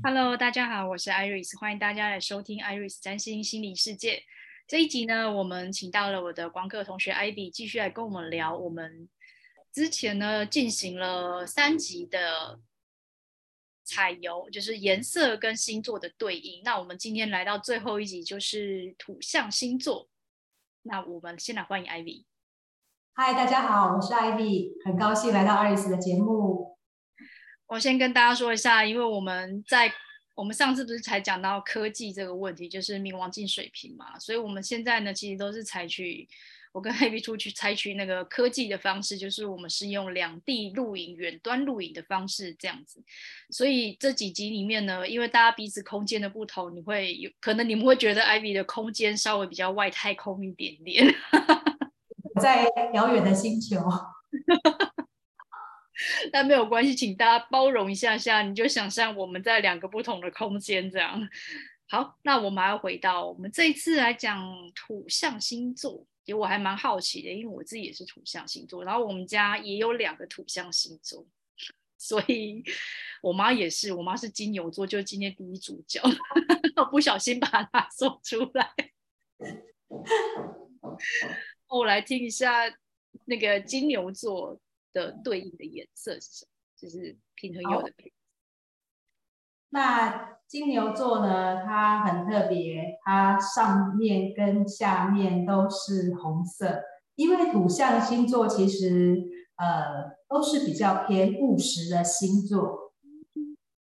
Hello，大家好，我是 Iris，欢迎大家来收听 Iris 占星心理世界。这一集呢，我们请到了我的光客同学 Ivy，继续来跟我们聊。我们之前呢进行了三集的彩油，就是颜色跟星座的对应。那我们今天来到最后一集，就是土象星座。那我们先来欢迎 Ivy。嗨，大家好，我是 Ivy，很高兴来到 Iris 的节目。我先跟大家说一下，因为我们在我们上次不是才讲到科技这个问题，就是冥王进水瓶嘛，所以我们现在呢，其实都是采取我跟 Happy 出去采取那个科技的方式，就是我们是用两地录影、远端录影的方式这样子。所以这几集里面呢，因为大家彼此空间的不同，你会有可能你们会觉得 Ivy 的空间稍微比较外太空一点点，在遥远的星球。但没有关系，请大家包容一下下，你就想象我们在两个不同的空间这样。好，那我们还要回到我们这一次来讲土象星座，其实我还蛮好奇的，因为我自己也是土象星座，然后我们家也有两个土象星座，所以我妈也是，我妈是金牛座，就是今天第一主角，我不小心把它说出来。我来听一下那个金牛座。的对应的颜色是什么？就是平衡有的。那金牛座呢？它很特别，它上面跟下面都是红色。因为土象星座其实呃都是比较偏务实的星座，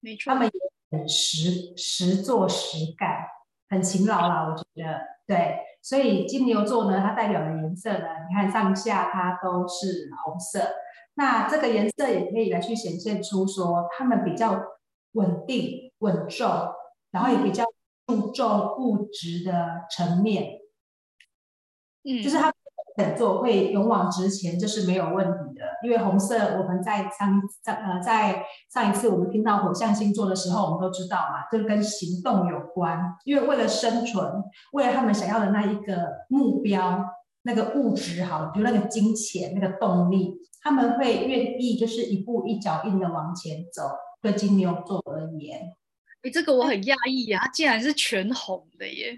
没错，他们也很实实做实干，很勤劳啦。我觉得对，所以金牛座呢，它代表的颜色呢，你看上下它都是红色。那这个颜色也可以来去显现出说，他们比较稳定、稳重，然后也比较注重物质的层面。嗯，就是他们肯做，会勇往直前，这是没有问题的。因为红色，我们在上上呃在上一次我们听到火象星座的时候，我们都知道嘛，这跟行动有关。因为为了生存，为了他们想要的那一个目标。那个物质好，比如那个金钱，那个动力，他们会愿意就是一步一脚印的往前走。对金牛座而言，哎，这个我很讶异呀，它竟然是全红的耶！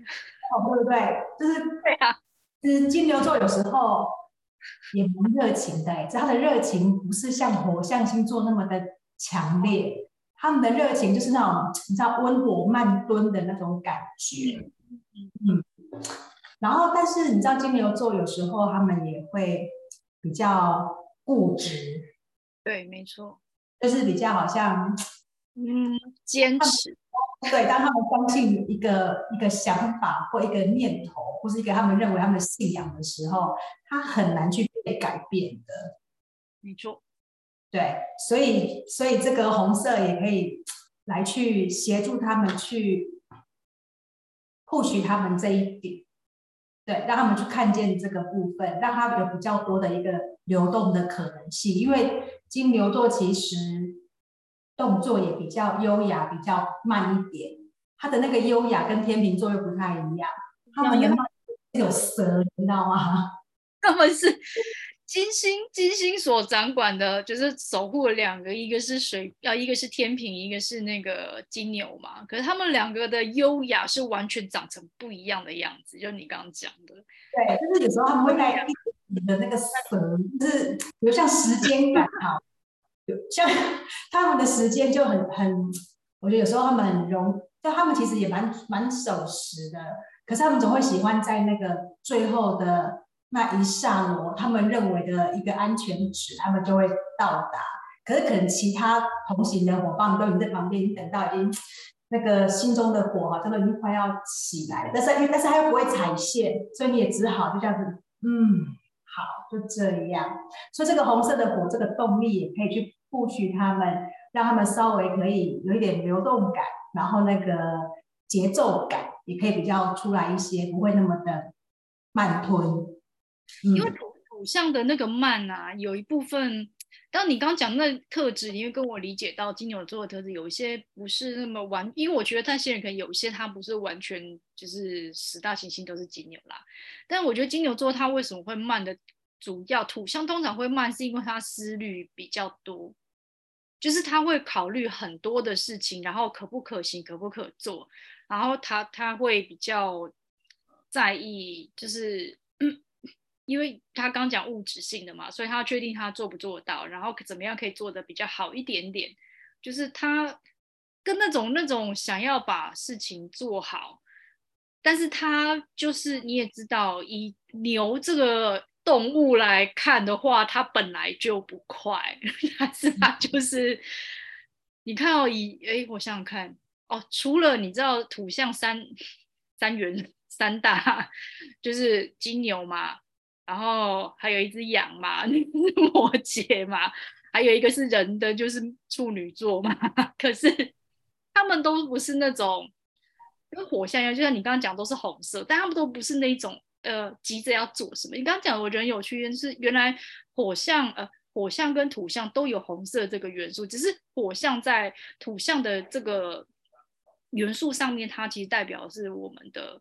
哦，对不对？就是 对啊，就是金牛座有时候也蛮热情的，他的热情不是像火象星座那么的强烈，他们的热情就是那种你知道温火慢炖的那种感觉，嗯。嗯然后，但是你知道金牛座有时候他们也会比较固执，对，没错，就是比较好像，嗯，坚持。对，当他们相信一个一个想法或一个念头，或是一个他们认为他们信仰的时候，他很难去被改变的。没错，对，所以所以这个红色也可以来去协助他们去 push 他们这一点。对，让他们去看见这个部分，让他有比较多的一个流动的可能性。因为金牛座其实动作也比较优雅，比较慢一点。他的那个优雅跟天秤座又不太一样，他们有蛇，你知道吗？他们是。金星，金星所掌管的就是守护两个，一个是水，啊，一个是天平，一个是那个金牛嘛。可是他们两个的优雅是完全长成不一样的样子，就你刚刚讲的。对，就是有时候他们会带你的那个蛇，就是有像时间感啊，有像他们的时间就很很，我觉得有时候他们很容，就他们其实也蛮蛮守时的，可是他们总会喜欢在那个最后的。那一刹那，他们认为的一个安全值，他们就会到达。可是可能其他同行的伙伴都已经在旁边等到已经那个心中的火哈，真的已经快要起来了。但是因为但是他又不会踩线，所以你也只好就这样子，嗯，好，就这样。所以这个红色的火，这个动力也可以去 push 他们，让他们稍微可以有一点流动感，然后那个节奏感也可以比较出来一些，不会那么的慢吞。因为土土象的那个慢啊，有一部分，当你刚刚讲那特质，因为跟我理解到金牛座的特质，有一些不是那么完，因为我觉得那些人可能有一些他不是完全就是十大行星都是金牛啦，但我觉得金牛座他为什么会慢的主要土象通常会慢，是因为他思虑比较多，就是他会考虑很多的事情，然后可不可行，可不可做，然后他他会比较在意，就是、嗯、因为他刚讲物质性的嘛，所以他要确定他做不做到，然后怎么样可以做的比较好一点点，就是他跟那种那种想要把事情做好，但是他就是你也知道，以牛这个。动物来看的话，它本来就不快，但是它就是，你看哦，以哎，我想想看哦，除了你知道土象三三元三大，就是金牛嘛，然后还有一只羊嘛，那是摩羯嘛，还有一个是人的，就是处女座嘛。可是他们都不是那种跟火象一样，就像你刚刚讲都是红色，但他们都不是那种。呃，急着要做什么？你刚刚讲，我觉得很有趣，是原来火象呃，火象跟土象都有红色这个元素，只是火象在土象的这个元素上面，它其实代表是我们的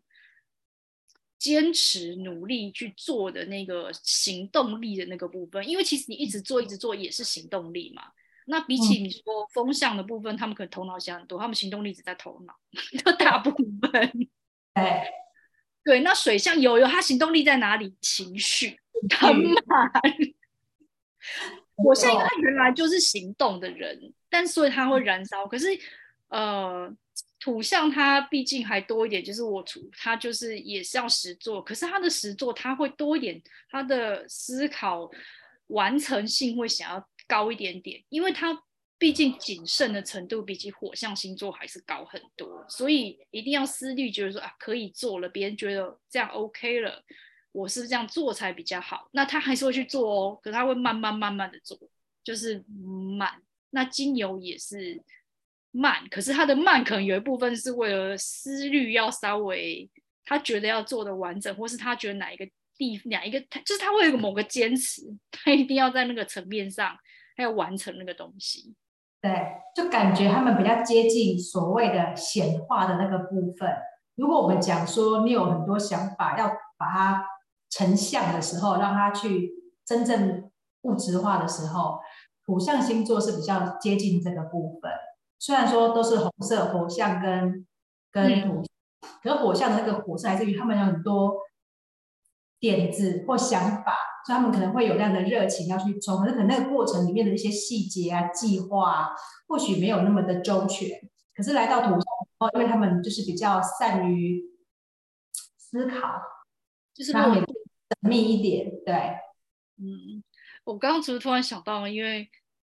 坚持努力去做的那个行动力的那个部分。因为其实你一直做一直做也是行动力嘛。那比起你说风向的部分，他们可能头脑想很多，他们行动力只在头脑 的大部分。哎。对，那水象有有，他行动力在哪里？情绪很慢。火象他原来就是行动的人，但所以他会燃烧。可是，呃，土象他毕竟还多一点，就是我土，他就是也是要实做。可是他的实做他会多一点，他的思考完成性会想要高一点点，因为他。毕竟谨慎的程度比起火象星座还是高很多，所以一定要思虑，觉得说啊可以做了，别人觉得这样 OK 了，我是不是这样做才比较好？那他还是会去做哦，可他会慢慢慢慢的做，就是慢。那金牛也是慢，可是他的慢可能有一部分是为了思虑要稍微他觉得要做的完整，或是他觉得哪一个地哪一个，就是他会有某个坚持，他一定要在那个层面上他要完成那个东西。对，就感觉他们比较接近所谓的显化的那个部分。如果我们讲说你有很多想法，要把它成像的时候，让它去真正物质化的时候，土象星座是比较接近这个部分。虽然说都是红色火象跟跟土，可是火象的那个火是来自于他们有很多点子或想法。所以他们可能会有那样的热情要去冲，可是可能那个过程里面的一些细节啊、计划啊，或许没有那么的周全。可是来到土象哦，因为他们就是比较善于思考，就是他们缜密一点。对，嗯，我刚刚只是突然想到，因为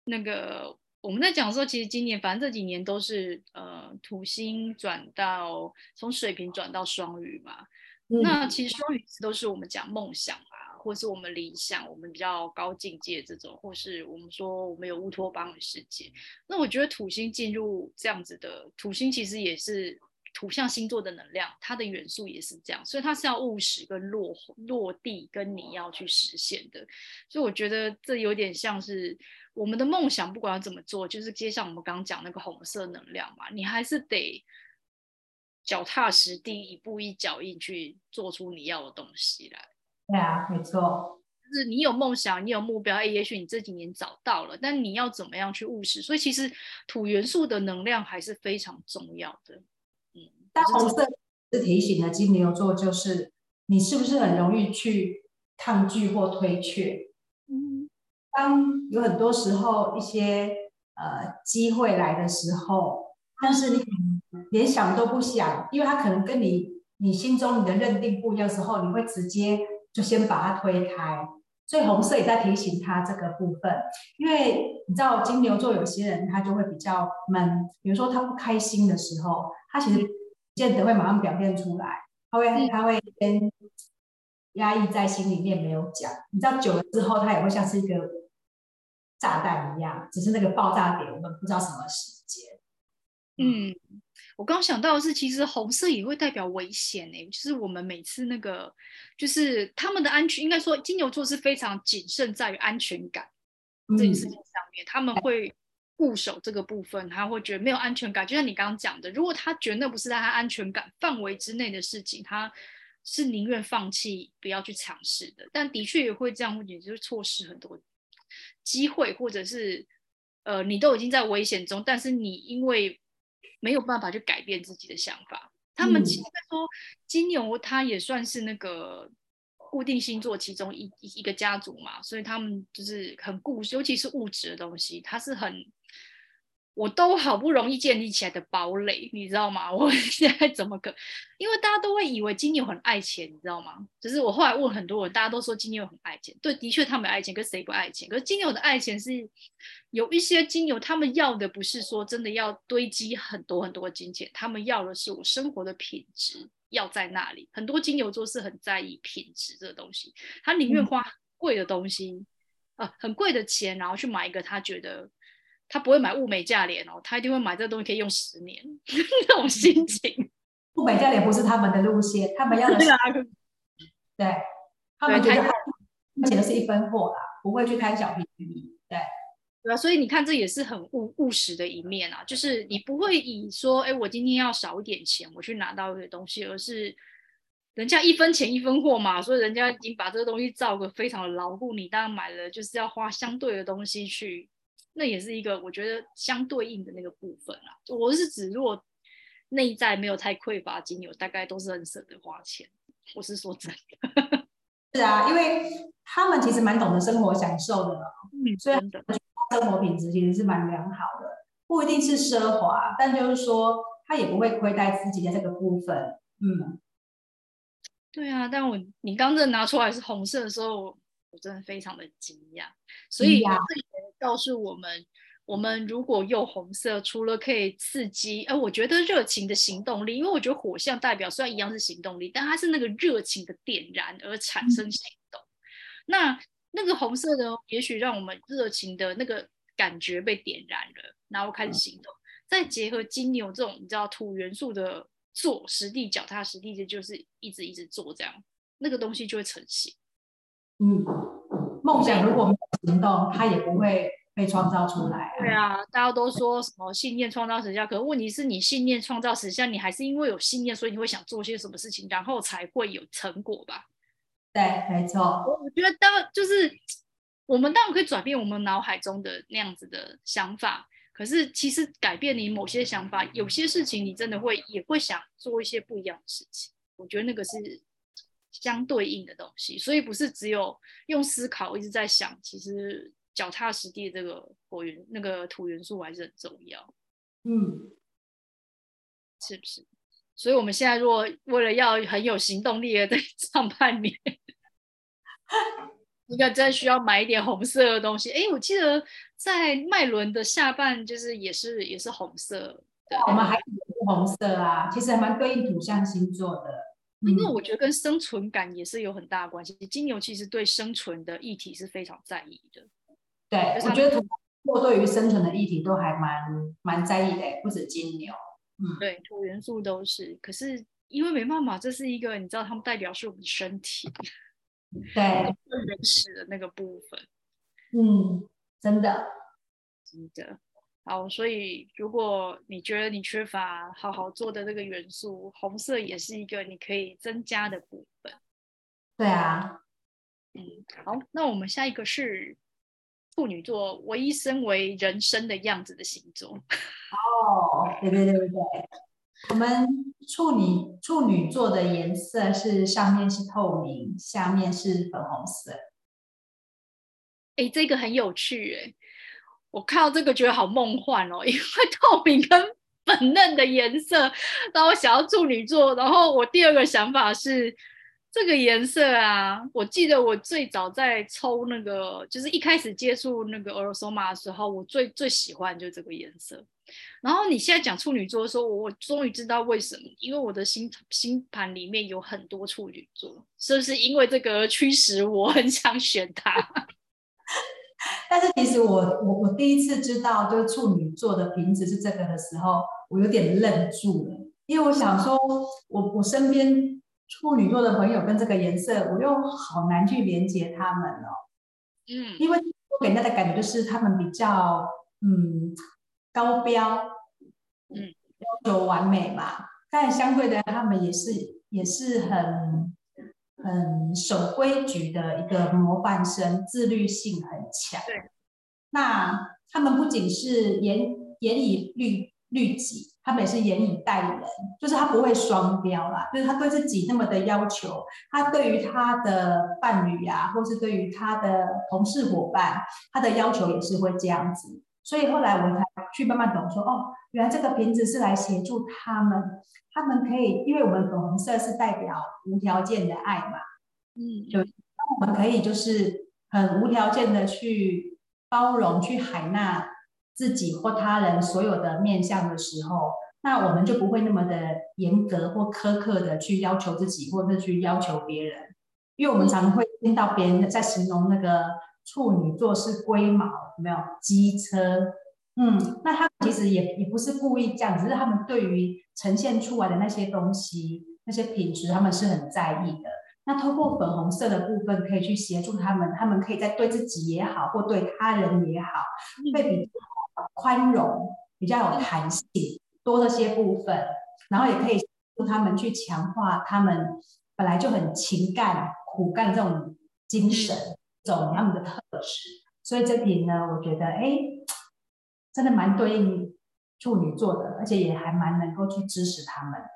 那个我们在讲说，其实今年反正这几年都是呃土星转到从水瓶转到双鱼嘛，嗯、那其实双鱼一直都是我们讲梦想啊。或是我们理想，我们比较高境界这种，或是我们说我们有乌托邦的世界。那我觉得土星进入这样子的，土星其实也是土象星座的能量，它的元素也是这样，所以它是要务实跟落落地，跟你要去实现的。所以我觉得这有点像是我们的梦想，不管要怎么做，就是接上我们刚刚讲那个红色能量嘛，你还是得脚踏实地，一步一脚印去做出你要的东西来。对啊，没错，就是你有梦想，你有目标，哎，也许你这几年找到了，但你要怎么样去务实？所以其实土元素的能量还是非常重要的。嗯，但红色是提醒的金牛座，就是你是不是很容易去抗拒或推却？嗯，当有很多时候一些呃机会来的时候，但是你连想都不想，因为他可能跟你你心中你的认定不一样的时候，你会直接。就先把它推开，所以红色也在提醒他这个部分。因为你知道金牛座有些人他就会比较闷，比如说他不开心的时候，他其实不见得会马上表现出来，他会他会先压抑在心里面没有讲。你知道久了之后，他也会像是一个炸弹一样，只是那个爆炸点我们不知道什么时间。嗯。我刚想到的是，其实红色也会代表危险诶，就是我们每次那个，就是他们的安全，应该说金牛座是非常谨慎在于安全感这件事情上面，他们会固守这个部分，他会觉得没有安全感。就像你刚刚讲的，如果他觉得那不是在他安全感范围之内的事情，他是宁愿放弃，不要去尝试的。但的确也会这样，也就是错失很多机会，或者是呃，你都已经在危险中，但是你因为没有办法去改变自己的想法。他们其实说金牛，他也算是那个固定星座其中一一个家族嘛，所以他们就是很固，尤其是物质的东西，他是很。我都好不容易建立起来的堡垒，你知道吗？我现在怎么可？因为大家都会以为金牛很爱钱，你知道吗？只、就是我后来问很多人，大家都说金牛很爱钱。对，的确他们爱钱，可是谁不爱钱？可是金牛的爱钱是有一些金牛，他们要的不是说真的要堆积很多很多金钱，他们要的是我生活的品质要在那里。很多金牛座是很在意品质这个东西，他宁愿花贵的东西，嗯、呃，很贵的钱，然后去买一个他觉得。他不会买物美价廉哦，他一定会买这个东西可以用十年 那种心情。物美价廉不是他们的路线，他们要的是，对，他们觉得他捡的是一分货啦，不会去贪小便宜。对，对啊，所以你看，这也是很务务实的一面啊，就是你不会以说，哎，我今天要少一点钱，我去拿到一个东西，而是人家一分钱一分货嘛，所以人家已经把这个东西造个非常的牢固，你当然买了就是要花相对的东西去。那也是一个我觉得相对应的那个部分啦。我是指，如果内在没有太匮乏，金牛大概都是很舍得花钱。我是说真的。是啊，因为他们其实蛮懂得生活享受的，嗯，所以生活品质其实是蛮良好的，不一定是奢华，但就是说他也不会亏待自己的这个部分。嗯，对啊，但我你刚这拿出来是红色的时候，我真的非常的惊讶，所以这也告诉我们，我们如果用红色，除了可以刺激，哎，我觉得热情的行动力，因为我觉得火象代表虽然一样是行动力，但它是那个热情的点燃而产生行动。嗯、那那个红色呢，也许让我们热情的那个感觉被点燃了，然后开始行动。嗯、再结合金牛这种你知道土元素的做实地脚踏实地的，就是一直一直做这样，那个东西就会成型。嗯，梦想如果没有行动，它也不会被创造出来啊。对啊，大家都说什么信念创造实相，可是问题是你信念创造实相，你还是因为有信念，所以你会想做些什么事情，然后才会有成果吧？对，没错。我我觉得当就是我们当然可以转变我们脑海中的那样子的想法，可是其实改变你某些想法，有些事情你真的会也会想做一些不一样的事情。我觉得那个是。相对应的东西，所以不是只有用思考一直在想，其实脚踏实地这个火元那个土元素还是很重要，嗯，是不是？所以我们现在如果为了要很有行动力的在 上半年，应该真需要买一点红色的东西。哎，我记得在麦伦的下半就是也是也是红色的，我们还有红色啊，其实还蛮对应土象星座的。因为我觉得跟生存感也是有很大的关系。金牛其实对生存的议题是非常在意的。对，我觉得土或对于生存的议题都还蛮蛮在意的，不止金牛。嗯，对，土元素都是。可是因为没办法，这是一个你知道，他们代表是我们身体，对，原始的那个部分。嗯，真的，真的。好，所以如果你觉得你缺乏好好做的这个元素，红色也是一个你可以增加的部分。对啊，嗯，好，那我们下一个是处女座，唯一身为人生的样子的星座。哦，对对对对对，我们处女处女座的颜色是上面是透明，下面是粉红色。哎，这个很有趣，哎。我看到这个觉得好梦幻哦，因为 透明跟粉嫩的颜色，让我想要处女座。然后我第二个想法是，这个颜色啊，我记得我最早在抽那个，就是一开始接触那个 Aurosoma 的时候，我最最喜欢就是这个颜色。然后你现在讲处女座的时候，我终于知道为什么，因为我的星星盘里面有很多处女座，是不是因为这个驱使我 很想选它？但是其实我我我第一次知道就是处女座的瓶子是这个的时候，我有点愣住了，因为我想说我，我我身边处女座的朋友跟这个颜色，我又好难去连接他们哦。嗯，因为我给人家的感觉就是他们比较嗯高标，嗯要求完美嘛，但相对的他们也是也是很。很守规矩的一个模范生，自律性很强。对，那他们不仅是严严以律律己，他们也是严以待人，就是他不会双标啦，就是他对自己那么的要求，他对于他的伴侣呀、啊，或是对于他的同事伙伴，他的要求也是会这样子。所以后来我们才去慢慢懂说，哦，原来这个瓶子是来协助他们，他们可以，因为我们粉红色是代表无条件的爱嘛，嗯，就我们可以就是很无条件的去包容、去海纳自己或他人所有的面向的时候，那我们就不会那么的严格或苛刻的去要求自己，或者去要求别人，因为我们常常会听到别人在形容那个。处女座是龟毛，有没有机车？嗯，那他其实也也不是故意这样，只是他们对于呈现出来的那些东西、那些品质，他们是很在意的。那透过粉红色的部分，可以去协助他们，他们可以在对自己也好，或对他人也好，会比较宽容，比较有弹性，多了些部分，然后也可以协助他们去强化他们本来就很勤干、苦干这种精神。走他们的特质，所以这瓶呢，我觉得哎，真的蛮对应处女座的，而且也还蛮能够去支持他们的。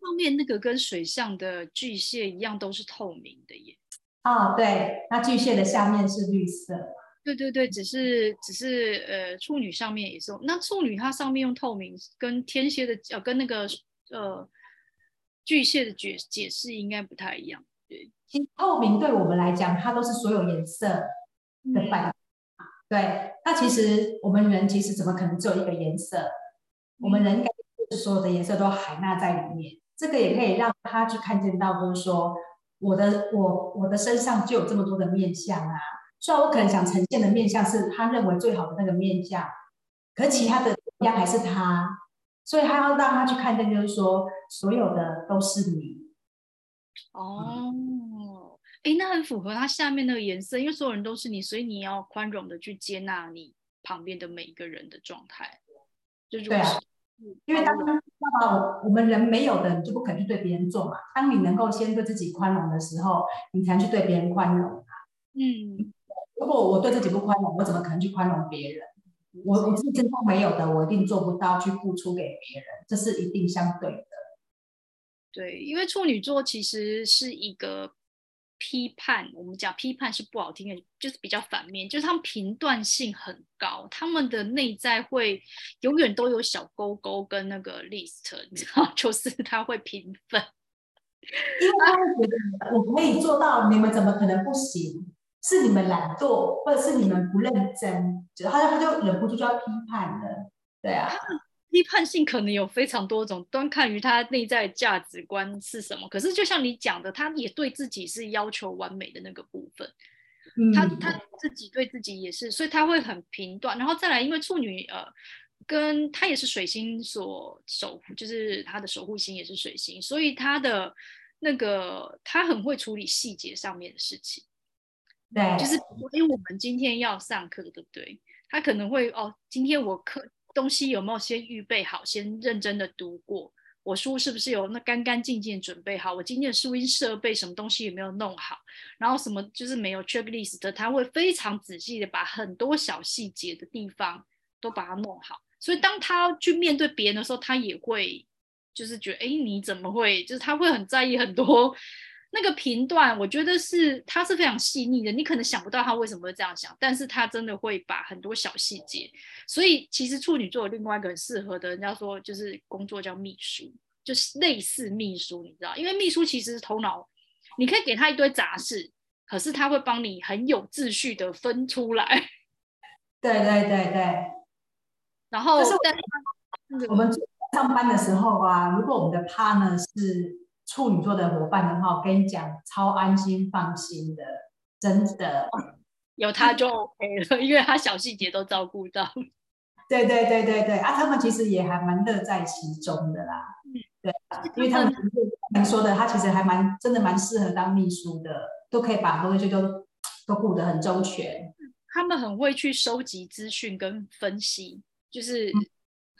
后面那个跟水象的巨蟹一样，都是透明的耶。啊、哦，对，那巨蟹的下面是绿色。对对对，只是只是呃，处女上面也是。那处女它上面用透明，跟天蝎的呃，跟那个呃巨蟹的解解释应该不太一样。其实。透明对我们来讲，它都是所有颜色的反。对，那其实我们人其实怎么可能只有一个颜色？我们人该就是所有的颜色都海纳在里面。这个也可以让他去看见到，就是说，我的我我的身上就有这么多的面相啊。虽然我可能想呈现的面相是他认为最好的那个面相，可其他的一样还是他。所以他要让他去看见，就是说，所有的都是你。哦。嗯哎，那很符合它下面那个颜色，因为所有人都是你，所以你要宽容的去接纳你旁边的每一个人的状态。就是、对啊，因为当我我们人没有的，你就不肯去对别人做嘛。当你能够先对自己宽容的时候，你才去对别人宽容啊。嗯，如果我对自己不宽容，我怎么可能去宽容别人？我我自己没有的，我一定做不到去付出给别人，这是一定相对的。对，因为处女座其实是一个。批判，我们讲批判是不好听的，就是比较反面，就是他们评断性很高，他们的内在会永远都有小勾勾跟那个 list，你知道，就是他会评分，因为他会觉得我可以做到，你们怎么可能不行？是你们懒惰，或者是你们不认真，就他就他就忍不住就要批判了，对啊。批判性可能有非常多种，端看于他内在价值观是什么。可是就像你讲的，他也对自己是要求完美的那个部分，嗯、他他自己对自己也是，所以他会很评断。然后再来，因为处女呃，跟他也是水星所守护，就是他的守护星也是水星，所以他的那个他很会处理细节上面的事情。对，就是因为我们今天要上课，对不对？他可能会哦，今天我课。东西有没有先预备好？先认真的读过？我书是不是有那干干净净准备好？我今天的录音设备什么东西有没有弄好？然后什么就是没有 checklist，他会非常仔细的把很多小细节的地方都把它弄好。所以当他去面对别人的时候，他也会就是觉得，哎，你怎么会？就是他会很在意很多。那个频段，我觉得是它是非常细腻的，你可能想不到他为什么会这样想，但是他真的会把很多小细节。所以其实处女座有另外一个很适合的，人家说就是工作叫秘书，就是类似秘书，你知道？因为秘书其实是头脑，你可以给他一堆杂事，可是他会帮你很有秩序的分出来。对对对对。然后，但我们上班的时候啊，如果我们的 partner 是。处女座的伙伴的话，我跟你讲，超安心放心的，真的，有他就 OK 了，因为他小细节都照顾到。对对对对对，啊，他们其实也还蛮乐在其中的啦。嗯，对，因为他们你说的，他其实还蛮真的蛮适合当秘书的，都可以把很多东西都都顾得很周全。他们很会去收集资讯跟分析，就是。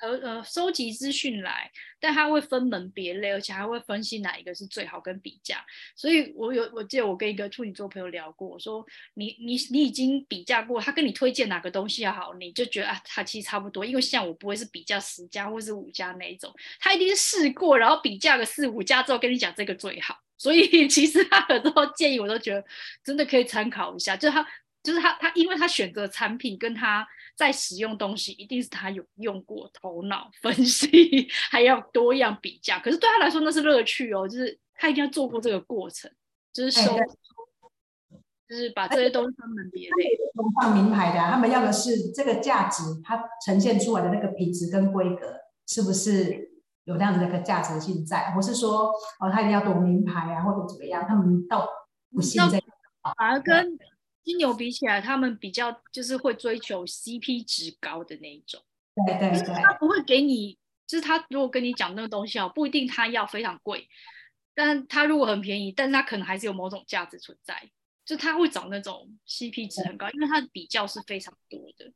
呃呃收集资讯来，但他会分门别类，而且还会分析哪一个是最好跟比价。所以我有我记得我跟一个处女座朋友聊过，我说你你你已经比价过，他跟你推荐哪个东西要好，你就觉得啊，他其实差不多。因为像我不会是比价十家或是五家那一种，他一定是试过，然后比价个四五家之后跟你讲这个最好。所以 其实他很多建议我都觉得真的可以参考一下，就是他就是他他因为他选择产品跟他。在使用东西，一定是他有用过，头脑分析，还要多样比价。可是对他来说，那是乐趣哦，就是他一定要做过这个过程，就是收，欸、就是把这些东西分门别类。同放名牌的、啊，他们要的是这个价值，它呈现出来的那个品质跟规格，是不是有那样的一个价值性在？或是说，哦，他一定要懂名牌啊，或者怎么样？他们倒不信这个，反而跟。金牛比起来，他们比较就是会追求 CP 值高的那一种。对对对，他不会给你，就是他如果跟你讲那个东西哦，不一定他要非常贵，但他如果很便宜，但是他可能还是有某种价值存在，就他会找那种 CP 值很高，因为他的比较是非常多的。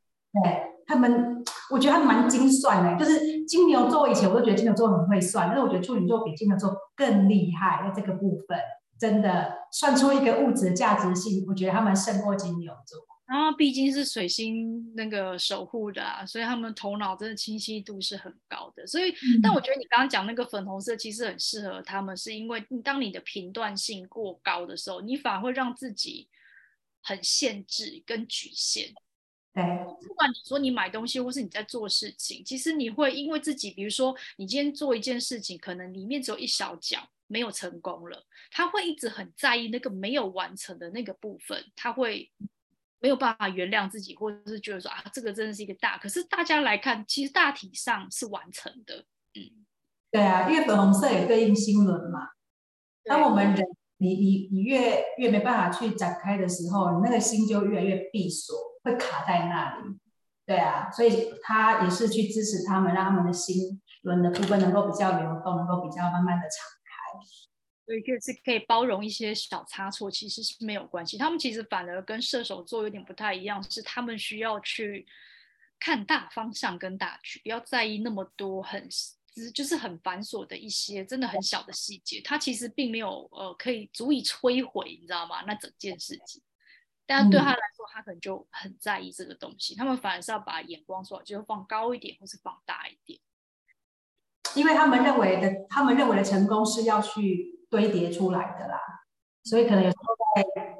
对他们，我觉得他们蛮精算的，就是金牛座以前我都觉得金牛座很会算，但是我觉得处女座比金牛座更厉害在这个部分。真的算出一个物质价值性，我觉得他们胜过金牛座。然后毕竟是水星那个守护的啊，所以他们头脑真的清晰度是很高的。所以，嗯、但我觉得你刚刚讲那个粉红色其实很适合他们，是因为当你的评断性过高的时候，你反而会让自己很限制跟局限。对，不管你说你买东西或是你在做事情，其实你会因为自己，比如说你今天做一件事情，可能里面只有一小角。没有成功了，他会一直很在意那个没有完成的那个部分，他会没有办法原谅自己，或者是觉得说啊，这个真的是一个大。可是大家来看，其实大体上是完成的。嗯，对啊，因为粉红色也对应心轮嘛。当我们人你你你越越没办法去展开的时候，你那个心就越来越闭锁，会卡在那里。对啊，所以他也是去支持他们，让他们的心轮的部分能够比较流动，能够比较慢慢的长。所以就是可以包容一些小差错，其实是没有关系。他们其实反而跟射手座有点不太一样，是他们需要去看大方向跟大局，不要在意那么多很就是很繁琐的一些真的很小的细节。他其实并没有呃可以足以摧毁，你知道吗？那整件事情，但对他来说，他可能就很在意这个东西。他们反而是要把眼光说，就放高一点，或是放大一点，因为他们认为的，他们认为的成功是要去。堆叠出来的啦，所以可能有时候在，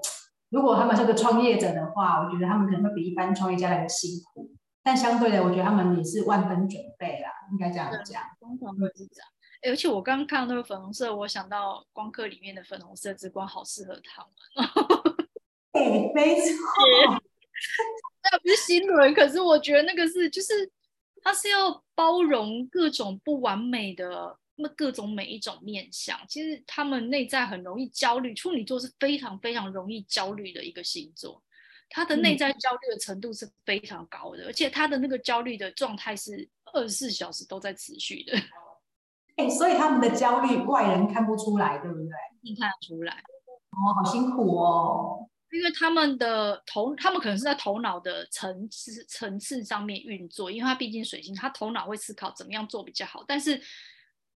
如果他们是个创业者的话，我觉得他们可能会比一般创业家来的辛苦，但相对的，我觉得他们也是万分准备啦，应该这样讲。通常会是这样。而且我刚刚看到那个粉红色，我想到光刻里面的粉红色之光，好适合他们。对，没错。那不是新轮，可是我觉得那个是，就是它是要包容各种不完美的。那各种每一种面相，其实他们内在很容易焦虑。处女座是非常非常容易焦虑的一个星座，他的内在焦虑的程度是非常高的，嗯、而且他的那个焦虑的状态是二十四小时都在持续的。哎、欸，所以他们的焦虑外人看不出来，对不对？你看得出来。哦，好辛苦哦。因为他们的头，他们可能是在头脑的层次层次上面运作，因为他毕竟水星，他头脑会思考怎么样做比较好，但是。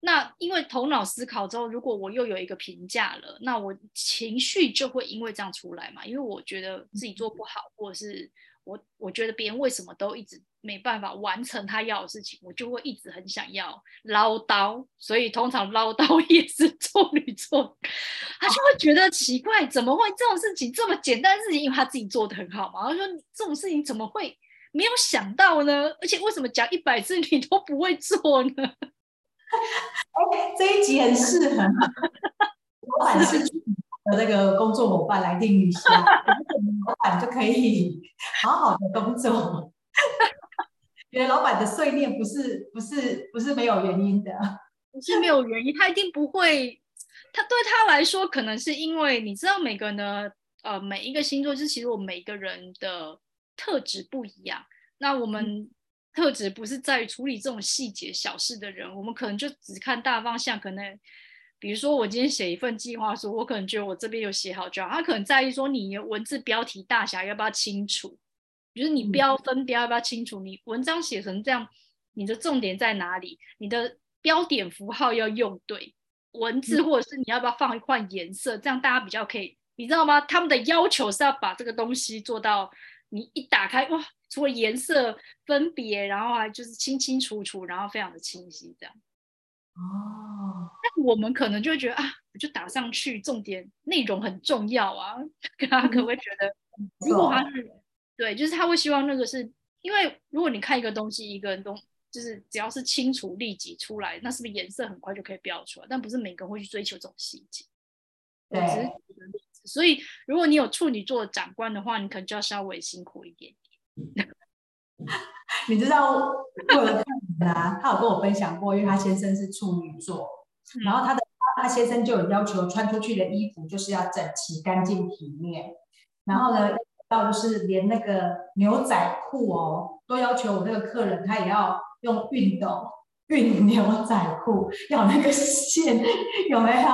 那因为头脑思考之后，如果我又有一个评价了，那我情绪就会因为这样出来嘛。因为我觉得自己做不好，或者是我我觉得别人为什么都一直没办法完成他要的事情，我就会一直很想要唠叨。所以通常唠叨 也是处女座，他就会觉得奇怪，怎么会这种事情这么简单的事情，因为他自己做得很好嘛。他说这种事情怎么会没有想到呢？而且为什么讲一百次你都不会做呢？哎，这一集很适合老板是那个工作伙伴来听一下，老板就可以好好的工作。原来老板的碎念不是不是不是没有原因的，不是没有原因，他一定不会。他对他来说，可能是因为你知道，每个呢，呃，每一个星座，就是其实我们每个人的特质不一样。那我们。嗯特质不是在于处理这种细节小事的人，我们可能就只看大方向。可能，比如说我今天写一份计划书，我可能觉得我这边有写好就好。他可能在意说你文字标题大小要不要清楚，就是你标分标要不要清楚。你文章写成这样，你的重点在哪里，你的标点符号要用对，文字或者是你要不要放一块颜色，这样大家比较可以，你知道吗？他们的要求是要把这个东西做到，你一打开哇，除了颜色分别，然后还就是清清楚楚，然后非常的清晰这样。哦，那我们可能就会觉得啊，我就打上去，重点内容很重要啊。他可能会觉得，如果他是对，就是他会希望那个是因为，如果你看一个东西，一个人都就是只要是清楚立即出来，那是不是颜色很快就可以标出来？但不是每个人会去追求这种细节。对，只是举个例子。所以，如果你有处女座的长官的话，你可能就要稍微辛苦一点点。你知道，我有个客人啊，他有跟我分享过，因为他先生是处女座，嗯、然后他的他先生就有要求穿出去的衣服就是要整齐、干净、体面，然后呢，到就是连那个牛仔裤哦，都要求我那个客人他也要用熨斗熨牛仔裤，要那个线有没有？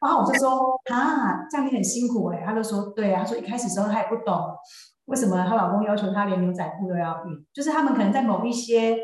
然后我就说啊，这样你很辛苦哎，他就说对啊，他说一开始时候他也不懂。为什么她老公要求她连牛仔裤都要熨？就是他们可能在某一些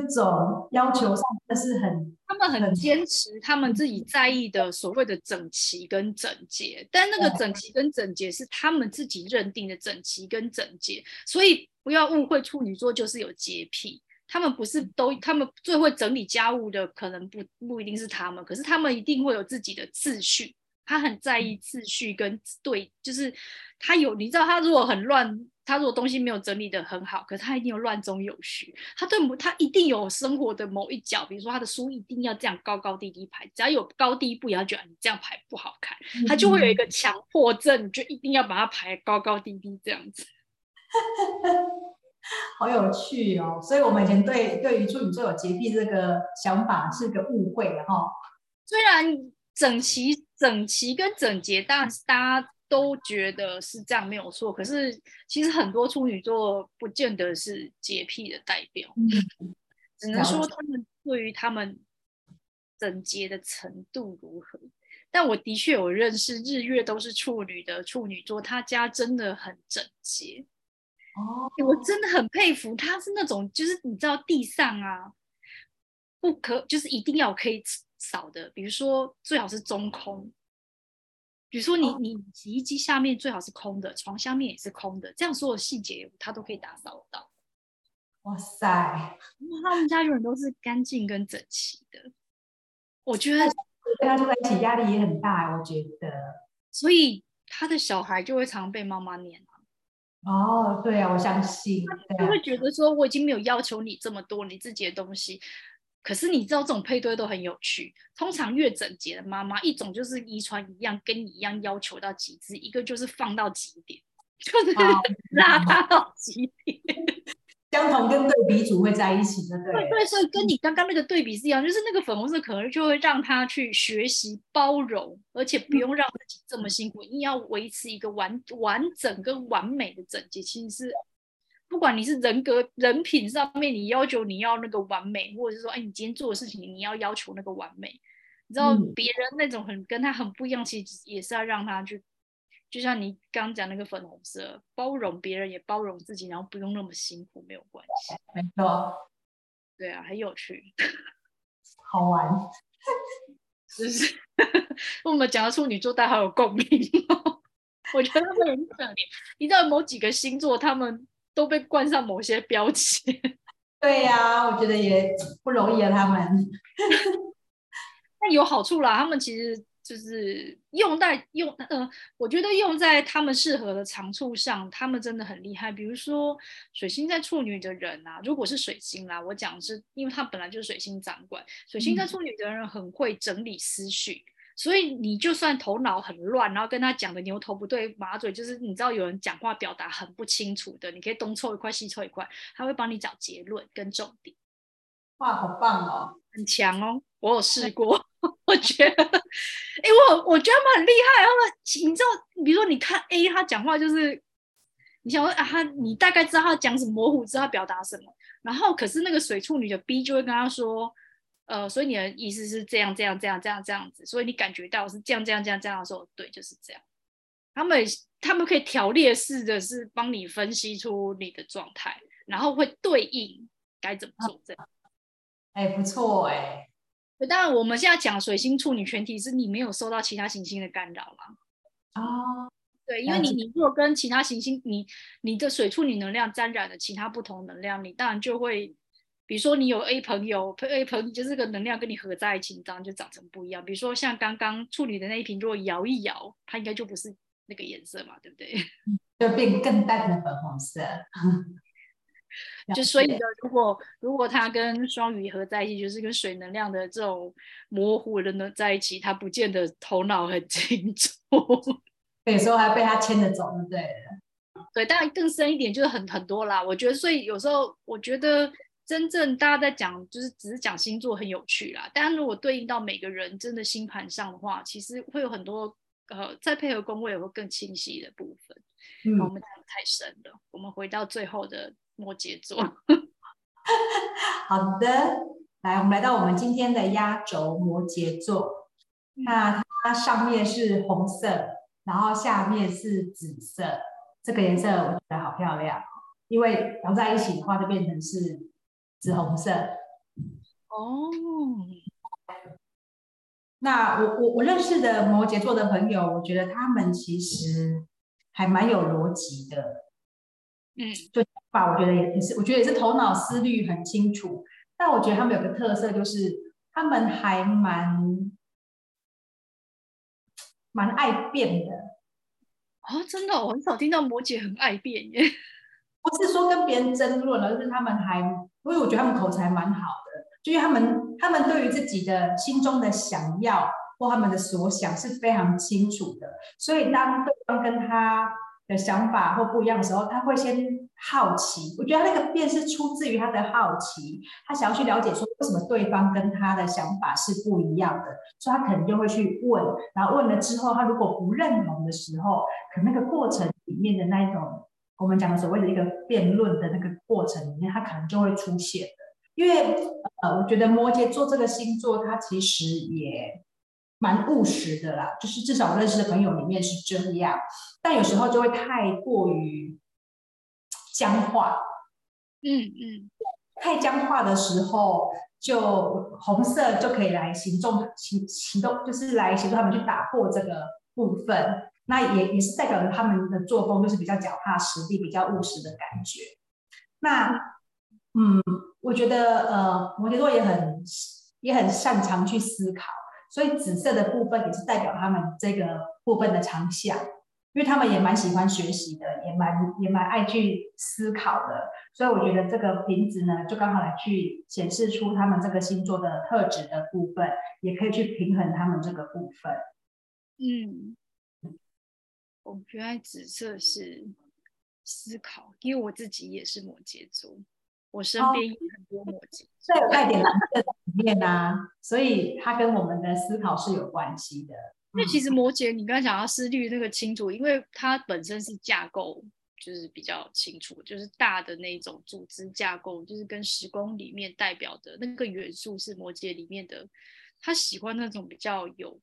这种要求上，真的是很他们很坚持他们自己在意的所谓的整齐跟整洁，但那个整齐跟整洁是他们自己认定的整齐跟整洁，所以不要误会处女座就是有洁癖，他们不是都，他们最会整理家务的可能不不一定是他们，可是他们一定会有自己的秩序。他很在意秩序跟对，就是他有，你知道，他如果很乱，他如果东西没有整理得很好，可是他一定有乱中有序。他对他一定有生活的某一角，比如说他的书一定要这样高高低低排，只要有高低不一样，觉得你这样排不好看，他就会有一个强迫症，就一定要把它排高高低低这样子。好有趣哦！所以我们以前对对于处女座有洁癖这个想法是个误会的哈。虽然整齐。整齐跟整洁，当然大家都觉得是这样没有错。可是其实很多处女座不见得是洁癖的代表，嗯、只能说他们对于他们整洁的程度如何。但我的确有认识日月都是处女的处女座，他家真的很整洁。哦，我真的很佩服，他是那种就是你知道地上啊，不可就是一定要可以。扫的，比如说最好是中空，比如说你你洗衣机下面最好是空的，床下面也是空的，这样所有细节他都可以打扫到。哇塞，他们家永远都是干净跟整齐的。我觉得跟他住在一起压力也很大，我觉得。所以他的小孩就会常被妈妈念。哦，对啊，我相信。他就会觉得说，我已经没有要求你这么多，你自己的东西。可是你知道这种配对都很有趣。通常越整洁的妈妈，一种就是遗传一样，跟你一样要求到极致；一个就是放到极点，就是 邋遢到极点。相同跟对比组会在一起的，对对，对。所以跟你刚刚那个对比是一样，就是那个粉红色可能就会让他去学习包容，而且不用让自己这么辛苦，硬要维持一个完完整跟完美的整洁，其实是。不管你是人格、人品上面，你要求你要那个完美，或者是说，哎，你今天做的事情，你要要求那个完美，你知道别人那种很跟他很不一样，其实也是要让他去，就像你刚刚讲那个粉红色，包容别人也包容自己，然后不用那么辛苦，没有关系。没错，对啊，很有趣，好玩，是不是？我们讲到处女座，大家好有共鸣，哦 我觉得他们很可怜。你知道某几个星座，他们。都被冠上某些标签，对呀、啊，我觉得也不容易啊。他们，那有好处啦。他们其实就是用在用呃，我觉得用在他们适合的长处上，他们真的很厉害。比如说水星在处女的人啊，如果是水星啦，我讲是，因为他本来就是水星掌管，水星在处女的人很会整理思绪。嗯所以你就算头脑很乱，然后跟他讲的牛头不对马嘴，就是你知道有人讲话表达很不清楚的，你可以东凑一块西凑一块，他会帮你找结论跟重点。哇，好棒哦，很强哦，我有试过，我觉得，哎，我我觉得他们很厉害，他们你知道，比如说你看 A 他讲话就是，你想说啊，他你大概知道他讲什么，模糊知道他表达什么，然后可是那个水处女的 B 就会跟他说。呃，所以你的意思是这样这样这样这样这样子，所以你感觉到是这样这样这样这样的时候，对，就是这样。他们他们可以条列式的是帮你分析出你的状态，然后会对应该怎么做这样。哎，不错哎。当然，我们现在讲水星处女，全体是你没有受到其他行星的干扰啦。哦，对，因为你你如果跟其他行星，你你的水处女能量沾染了其他不同能量，你当然就会，比如说你有 A 朋友，A 朋友就是这个能量跟你合在一起，这样就长成不一样。比如说像刚刚处女的那一瓶，如果摇一摇，它应该就不是那个颜色嘛，对不对？就变更淡的粉红色。就所以呢，如果如果它跟双鱼合在一起，就是跟水能量的这种模糊的呢在一起，它不见得头脑很清楚。有时候还被他牵着走，对对？对，当然更深一点就是很很多啦。我觉得，所以有时候我觉得真正大家在讲，就是只是讲星座很有趣啦。但如果对应到每个人真的星盘上的话，其实会有很多呃，再配合宫位也会更清晰的部分。嗯，我们讲的太深了，我们回到最后的。摩羯座，好的，来，我们来到我们今天的压轴摩羯座。那它上面是红色，然后下面是紫色，这个颜色我觉得好漂亮，因为融在一起的话就变成是紫红色。哦，那我我我认识的摩羯座的朋友，我觉得他们其实还蛮有逻辑的。嗯，就吧，我觉得也也是，我觉得也是头脑思虑很清楚。但我觉得他们有个特色，就是他们还蛮蛮爱变的。哦，真的，我很少听到摩羯很爱变耶。不是说跟别人争论，而是他们还，因为我觉得他们口才蛮好的，就是他们他们对于自己的心中的想要或他们的所想是非常清楚的。所以当对方跟他的想法或不一样的时候，他会先好奇。我觉得那个变是出自于他的好奇，他想要去了解说为什么对方跟他的想法是不一样的，所以他可能就会去问。然后问了之后，他如果不认同的时候，可那个过程里面的那一种我们讲的所谓的一个辩论的那个过程里面，他可能就会出现的。因为呃，我觉得摩羯座这个星座，它其实也。蛮务实的啦，就是至少我认识的朋友里面是这样，但有时候就会太过于僵化，嗯嗯，太僵化的时候，就红色就可以来行动行行动，就是来协助他们去打破这个部分。那也也是代表着他们的作风就是比较脚踏实地、比较务实的感觉。那嗯，我觉得呃，摩羯座也很也很擅长去思考。所以紫色的部分也是代表他们这个部分的长项，因为他们也蛮喜欢学习的，也蛮也蛮爱去思考的。所以我觉得这个瓶子呢，就刚好来去显示出他们这个星座的特质的部分，也可以去平衡他们这个部分。嗯，我原来紫色是思考，因为我自己也是摩羯座。我身边有很多摩羯，这、哦、有带点蓝色的里面啊，所以它跟我们的思考是有关系的。因为其实摩羯，你刚才讲到思虑那个清楚，因为它本身是架构，就是比较清楚，就是大的那种组织架构，就是跟时宫里面代表的那个元素是摩羯里面的，他喜欢那种比较有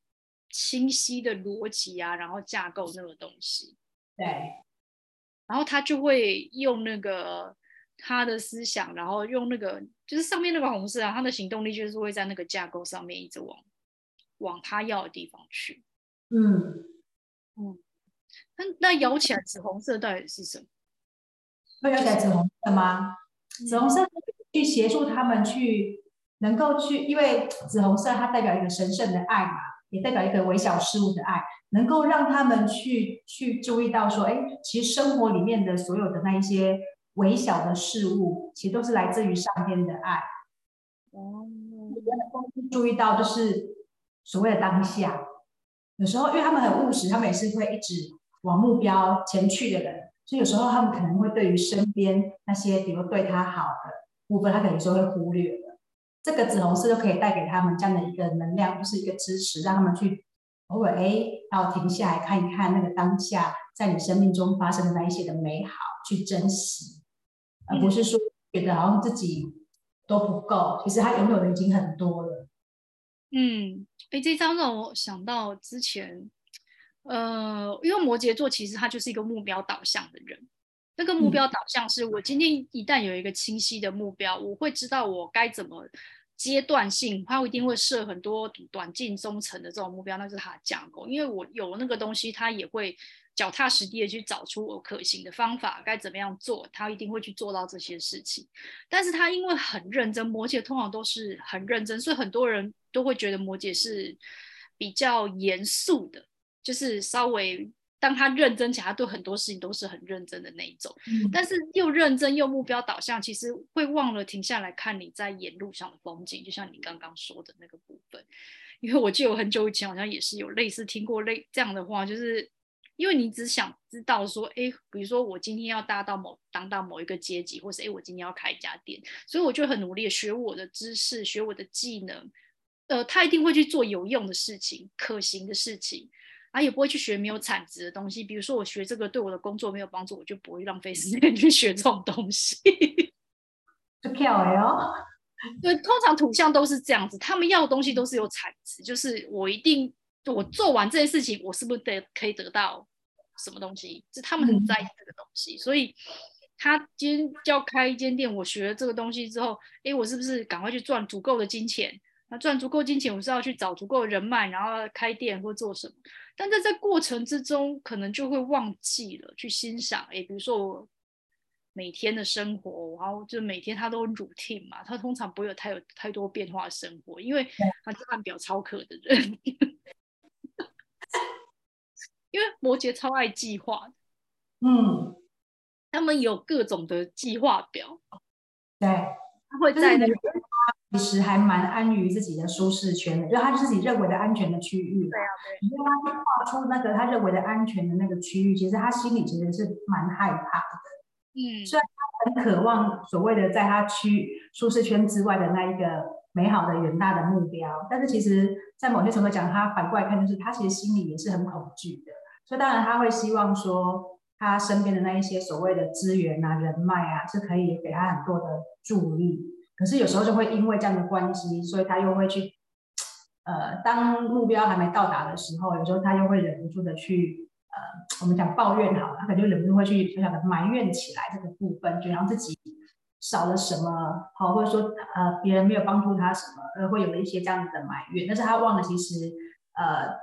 清晰的逻辑啊，然后架构那个东西。对，然后他就会用那个。他的思想，然后用那个就是上面那个红色啊，他的行动力就是会在那个架构上面一直往往他要的地方去。嗯嗯，那那摇起来紫红色到底是什么？会摇起来紫红色吗？紫红色去协助他们去能够去，因为紫红色它代表一个神圣的爱嘛，也代表一个微小事物的爱，能够让他们去去注意到说，哎，其实生活里面的所有的那一些。微小的事物，其实都是来自于上天的爱。哦，注意到就是所谓的当下。有时候，因为他们很务实，他们也是会一直往目标前去的人，所以有时候他们可能会对于身边那些比如对他好的部分，他可能有时候会忽略的。这个紫红色就可以带给他们这样的一个能量，就是一个支持，让他们去偶尔哎，要停下来看一看那个当下在你生命中发生的那一些的美好，去珍惜。而不是说觉得好像自己都不够，其实他拥有的已经很多了。嗯，哎，这张让我想到之前，呃，因为摩羯座其实他就是一个目标导向的人，那个目标导向是我今天一旦有一个清晰的目标，我会知道我该怎么阶段性，他一定会设很多短近中程的这种目标，那是他的架构。因为我有那个东西，他也会脚踏实地的去找出我可行的方法，该怎么样做，他一定会去做到这些事情。但是他因为很认真，摩羯通常都是很认真，所以很多人都会觉得摩羯是比较严肃的，就是稍微。当他认真起来，他对很多事情都是很认真的那一种，嗯、但是又认真又目标导向，其实会忘了停下来看你在沿路上的风景，就像你刚刚说的那个部分。因为我记得我很久以前好像也是有类似听过类这样的话，就是因为你只想知道说，哎，比如说我今天要搭到某当到某一个阶级，或是哎我今天要开一家店，所以我就很努力的学我的知识，学我的技能，呃，他一定会去做有用的事情，可行的事情。啊，也不会去学没有产值的东西。比如说，我学这个对我的工作没有帮助，我就不会浪费时间 去学这种东西。就漂亮哦。对，通常土象都是这样子，他们要的东西都是有产值，就是我一定我做完这件事情，我是不是得可以得到什么东西？是他们很在意这个东西，嗯、所以他今天要开一间店，我学了这个东西之后，哎，我是不是赶快去赚足够的金钱？那赚足够金钱，我是要去找足够人脉，然后开店或做什么？但在这过程之中，可能就会忘记了去欣赏。诶，比如说我每天的生活，然后就每天他都 routine 嘛，他通常不会有太有太多变化的生活，因为他是按表操课的人。因为摩羯超爱计划，嗯，他们有各种的计划表，对，他会在那个。其实还蛮安于自己的舒适圈的，就他自己认为的安全的区域。对啊，对。你让他去画出那个他认为的安全的那个区域，其实他心里其实是蛮害怕的。嗯。虽然他很渴望所谓的在他区舒适圈之外的那一个美好的远大的目标，但是其实，在某些程度讲，他反过来看，就是他其实心里也是很恐惧的。所以当然他会希望说，他身边的那一些所谓的资源啊、人脉啊，是可以给他很多的助力。可是有时候就会因为这样的关系，所以他又会去，呃，当目标还没到达的时候，有时候他又会忍不住的去，呃，我们讲抱怨好，他可能就忍不住会去小小的埋怨起来这个部分，就让自己少了什么，好，或者说呃别人没有帮助他什么，而会有了一些这样子的埋怨。但是他忘了其实，呃，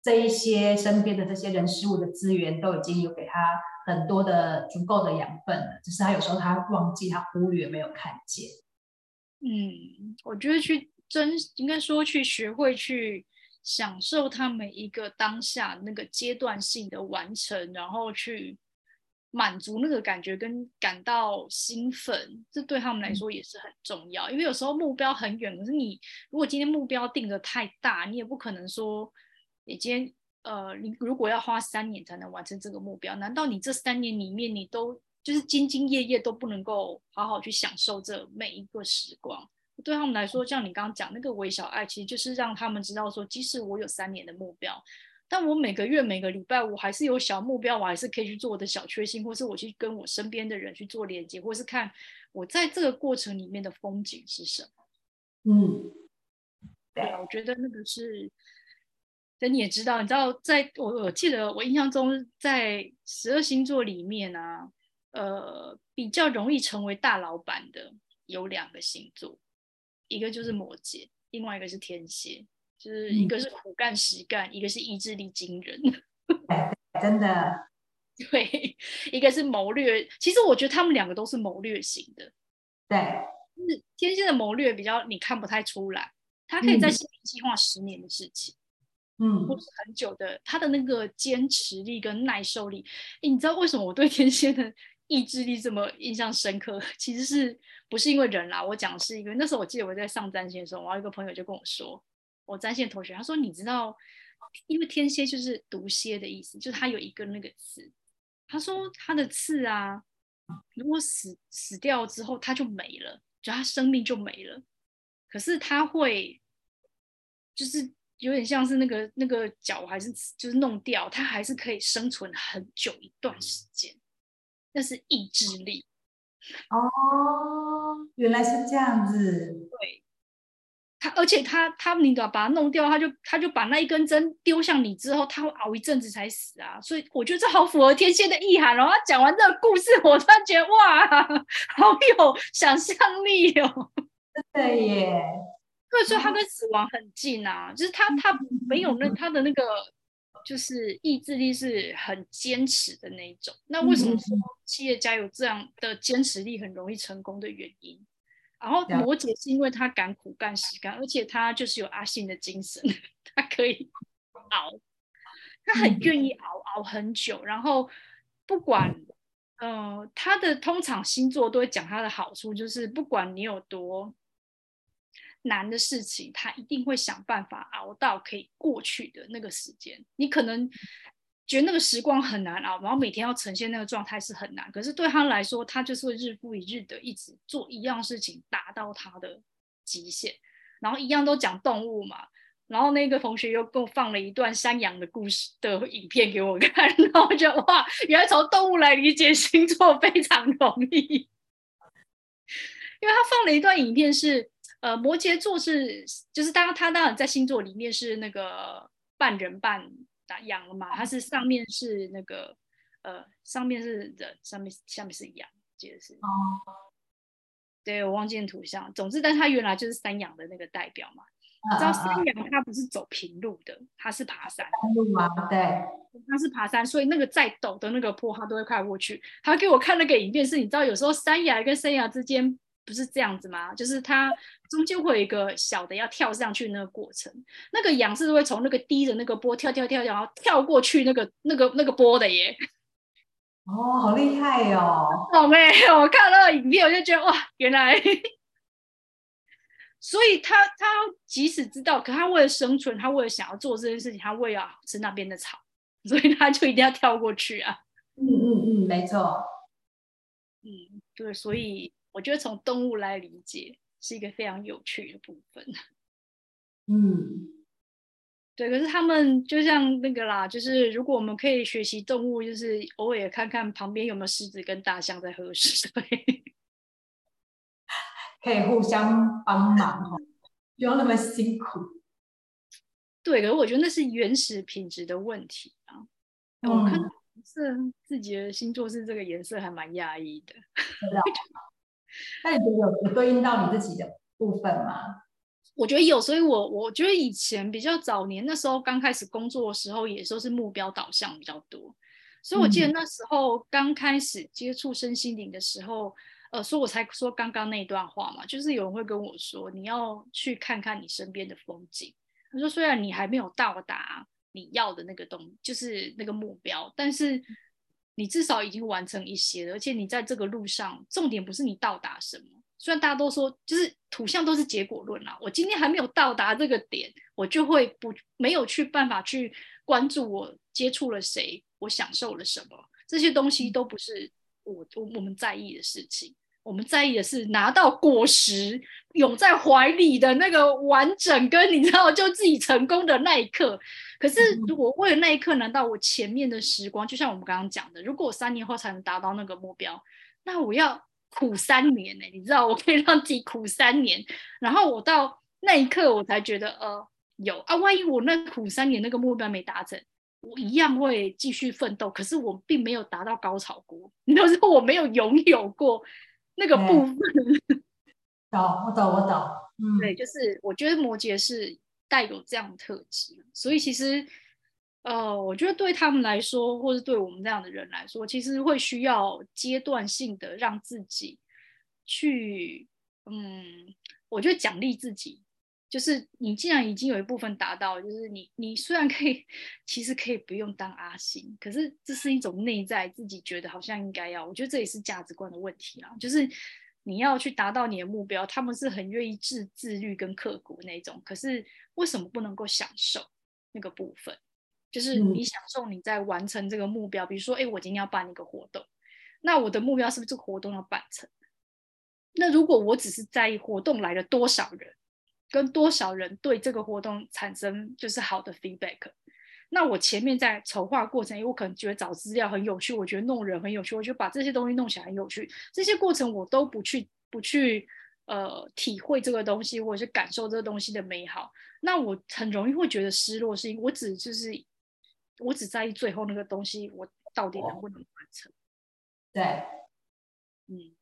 这一些身边的这些人事物的资源都已经有给他很多的足够的养分了，只是他有时候他忘记，他忽略，没有看见。嗯，我觉得去真应该说去学会去享受他每一个当下那个阶段性的完成，然后去满足那个感觉跟感到兴奋，这对他们来说也是很重要。因为有时候目标很远，可是你如果今天目标定的太大，你也不可能说你今天呃，你如果要花三年才能完成这个目标，难道你这三年里面你都？就是兢兢业业都不能够好好去享受这每一个时光，对他们来说，像你刚刚讲那个微小爱，其实就是让他们知道说，即使我有三年的目标，但我每个月每个礼拜我还是有小目标，我还是可以去做我的小确幸，或是我去跟我身边的人去做连接，或是看我在这个过程里面的风景是什么。嗯，对啊，我觉得那个是，等你也知道，你知道，在我我记得我印象中，在十二星座里面啊。呃，比较容易成为大老板的有两个星座，一个就是摩羯，另外一个是天蝎，就是一个是苦干实干，嗯、一个是意志力惊人。真的，对，一个是谋略。其实我觉得他们两个都是谋略型的。对，就是天蝎的谋略比较你看不太出来，他可以在心里计划十年的事情，嗯，或是很久的，他的那个坚持力跟耐受力。诶，你知道为什么我对天蝎的？意志力这么印象深刻，其实是不是因为人啦？我讲是一个，那时候我记得我在上占星的时候，我有一个朋友就跟我说，我占星同学，他说你知道，因为天蝎就是毒蝎的意思，就是他有一个那个刺，他说他的刺啊，如果死死掉之后他就没了，就他生命就没了，可是他会就是有点像是那个那个脚还是就是弄掉，他还是可以生存很久一段时间。那是意志力哦，原来是这样子。对，他而且他他你把把它弄掉，他就他就把那一根针丢向你之后，他会熬一阵子才死啊。所以我觉得这好符合天蝎的意涵。然后他讲完这个故事，我突然觉得哇，好有想象力哦。真的耶，对，所以他跟死亡很近啊，就是他他没有那他的那个就是意志力是很坚持的那一种。那为什么说企业家有这样的坚持力很容易成功的原因？然后摩羯是因为他敢苦干实干，而且他就是有阿信的精神，他可以熬，他很愿意熬熬很久。然后不管，呃，他的通常星座都会讲他的好处，就是不管你有多难的事情，他一定会想办法熬到可以过去的那个时间。你可能。觉得那个时光很难熬，然后每天要呈现那个状态是很难。可是对他来说，他就是会日复一日的一直做一样事情，达到他的极限。然后一样都讲动物嘛，然后那个同学又给我放了一段山羊的故事的影片给我看，然后我觉得哇，原来从动物来理解星座非常容易。因为他放了一段影片是，呃，摩羯座是，就是当他当然在星座里面是那个半人半。羊了嘛？它是上面是那个呃，上面是人，上面下面是羊，记得是。哦。对，我忘记图像。总之，但他原来就是山羊的那个代表嘛。你知道山羊它不是走平路的，它是爬山。路吗？对。它是爬山，所以那个再陡的那个坡，它都会跨过去。他给我看那个影片，是你知道，有时候山崖跟山崖之间。不是这样子吗？就是它中间会有一个小的要跳上去那个过程，那个羊是会从那个低的那个波跳跳跳跳，然后跳过去那个那个那个波的耶。哦，好厉害哦！好妹，我看那个影片，我就觉得哇，原来，所以他他即使知道，可他为了生存，他为了想要做这件事情，他为了吃那边的草，所以他就一定要跳过去啊。嗯嗯嗯，没错。嗯，对，所以。我觉得从动物来理解是一个非常有趣的部分。嗯，对。可是他们就像那个啦，就是如果我们可以学习动物，就是偶尔看看旁边有没有狮子跟大象在喝 水，可以互相帮忙哦，不用那么辛苦。对，可是我觉得那是原始品质的问题啊。嗯，我看是自己的星座是这个颜色，还蛮压抑的。那你觉得有有对应到你自己的部分吗？我觉得有，所以我我觉得以前比较早年那时候刚开始工作的时候，也都是目标导向比较多，所以我记得那时候刚开始接触身心灵的时候，呃，所以我才说刚刚那一段话嘛，就是有人会跟我说，你要去看看你身边的风景。他说，虽然你还没有到达你要的那个东，就是那个目标，但是。你至少已经完成一些了，而且你在这个路上，重点不是你到达什么。虽然大家都说，就是土象都是结果论啦。我今天还没有到达这个点，我就会不没有去办法去关注我接触了谁，我享受了什么。这些东西都不是我我我们在意的事情。我们在意的是拿到果实，拥在怀里的那个完整，跟你知道就自己成功的那一刻。可是，如果为了那一刻，难道我前面的时光，就像我们刚刚讲的，如果我三年后才能达到那个目标，那我要苦三年呢？你知道，我可以让自己苦三年，然后我到那一刻，我才觉得呃有啊。万一我那苦三年那个目标没达成，我一样会继续奋斗。可是我并没有达到高潮过，你都说我没有拥有过那个部分。懂，我懂，我懂。嗯，对，就是我觉得摩羯是。带有这样的特质，所以其实，呃，我觉得对他们来说，或是对我们这样的人来说，其实会需要阶段性的让自己去，嗯，我觉得奖励自己，就是你既然已经有一部分达到，就是你你虽然可以，其实可以不用当阿信，可是这是一种内在自己觉得好像应该要，我觉得这也是价值观的问题啊，就是你要去达到你的目标，他们是很愿意自自律跟刻苦那种，可是。为什么不能够享受那个部分？就是你享受你在完成这个目标，嗯、比如说，哎，我今天要办一个活动，那我的目标是不是这个活动要办成？那如果我只是在意活动来了多少人，跟多少人对这个活动产生就是好的 feedback，那我前面在筹划过程，因为我可能觉得找资料很有趣，我觉得弄人很有趣，我就把这些东西弄起来很有趣，这些过程我都不去不去呃体会这个东西，或者是感受这个东西的美好，那我很容易会觉得失落，是因为我只就是我只在意最后那个东西，我到底能不能完成？对，嗯。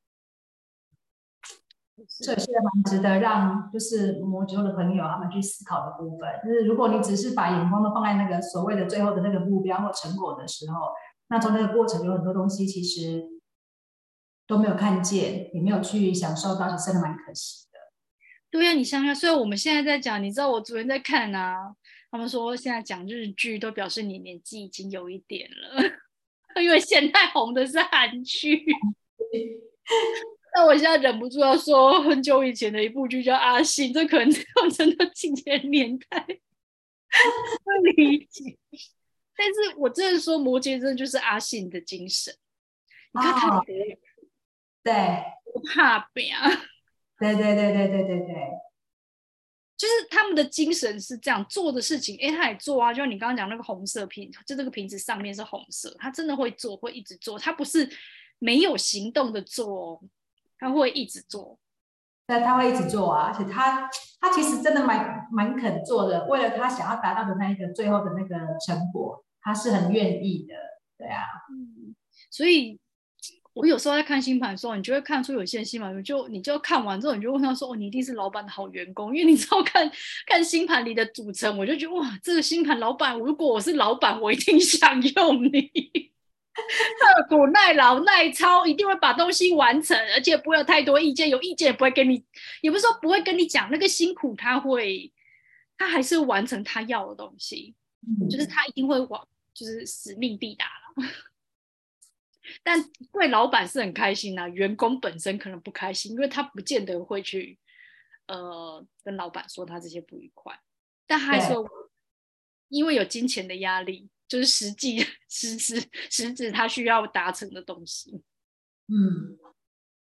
这也是蛮值得让就是摩羯座的朋友他们去思考的部分。就是如果你只是把眼光都放在那个所谓的最后的那个目标或成果的时候，那从那个过程有很多东西其实都没有看见，也没有去享受到，是真的蛮可惜的。对呀，你想想，所以我们现在在讲，你知道我昨天在看啊，他们说现在讲日剧都表示你年纪已经有一点了，因为现在红的是韩剧。那我现在忍不住要说，很久以前的一部剧叫《阿信》，这可能只有真的近年年代不理解。但是我真的说，摩羯真的就是阿信的精神。你看他，对，不怕变啊！对对对对对对对，就是他们的精神是这样做的事情。哎，他也做啊，就像你刚刚讲那个红色瓶，就这个瓶子上面是红色，他真的会做，会一直做，他不是没有行动的做。他会一直做，但他会一直做啊，而且他他其实真的蛮蛮肯做的，为了他想要达到的那一个最后的那个成果，他是很愿意的，对啊，嗯，所以我有时候在看星盘的时候，你就会看出有些星盘，就你就看完之后，你就问他说：“哦，你一定是老板的好员工，因为你知道看看星盘里的组成，我就觉得哇，这个星盘老板，如果我是老板，我一定想用你。” 刻苦耐劳耐操，一定会把东西完成，而且不会有太多意见。有意见也不会跟你，也不是说不会跟你讲那个辛苦，他会，他还是完成他要的东西，嗯、就是他一定会往，就是使命必达了。但对老板是很开心啊，员工本身可能不开心，因为他不见得会去，呃，跟老板说他这些不愉快，但他还说，因为有金钱的压力。就是实际 实质实质他需要达成的东西，嗯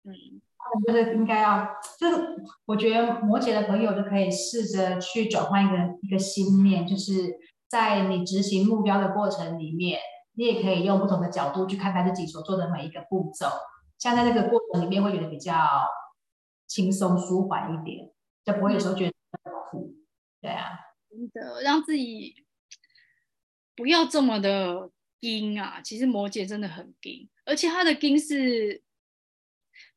嗯，我觉得应该要，就是我觉得摩羯的朋友都可以试着去转换一个一个心念，就是在你执行目标的过程里面，你也可以用不同的角度去看待自己所做的每一个步骤，像在那个过程里面会觉得比较轻松舒缓一点，就不会有时候觉得很苦，对啊，真的让自己。不要这么的硬啊！其实摩羯真的很硬，而且他的硬是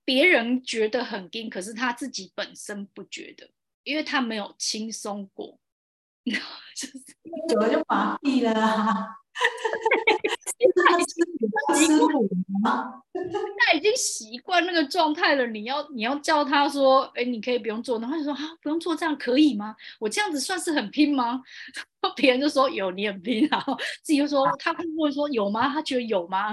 别人觉得很硬，可是他自己本身不觉得，因为他没有轻松过，就是久了就麻痹了啊。他已经习惯那个状态了。你要你要叫他说，哎，你可以不用做，然后他就说啊，不用做，这样可以吗？我这样子算是很拼吗？别人就说有，你很拼。然后自己就说，他会不会说有吗？他觉得有吗？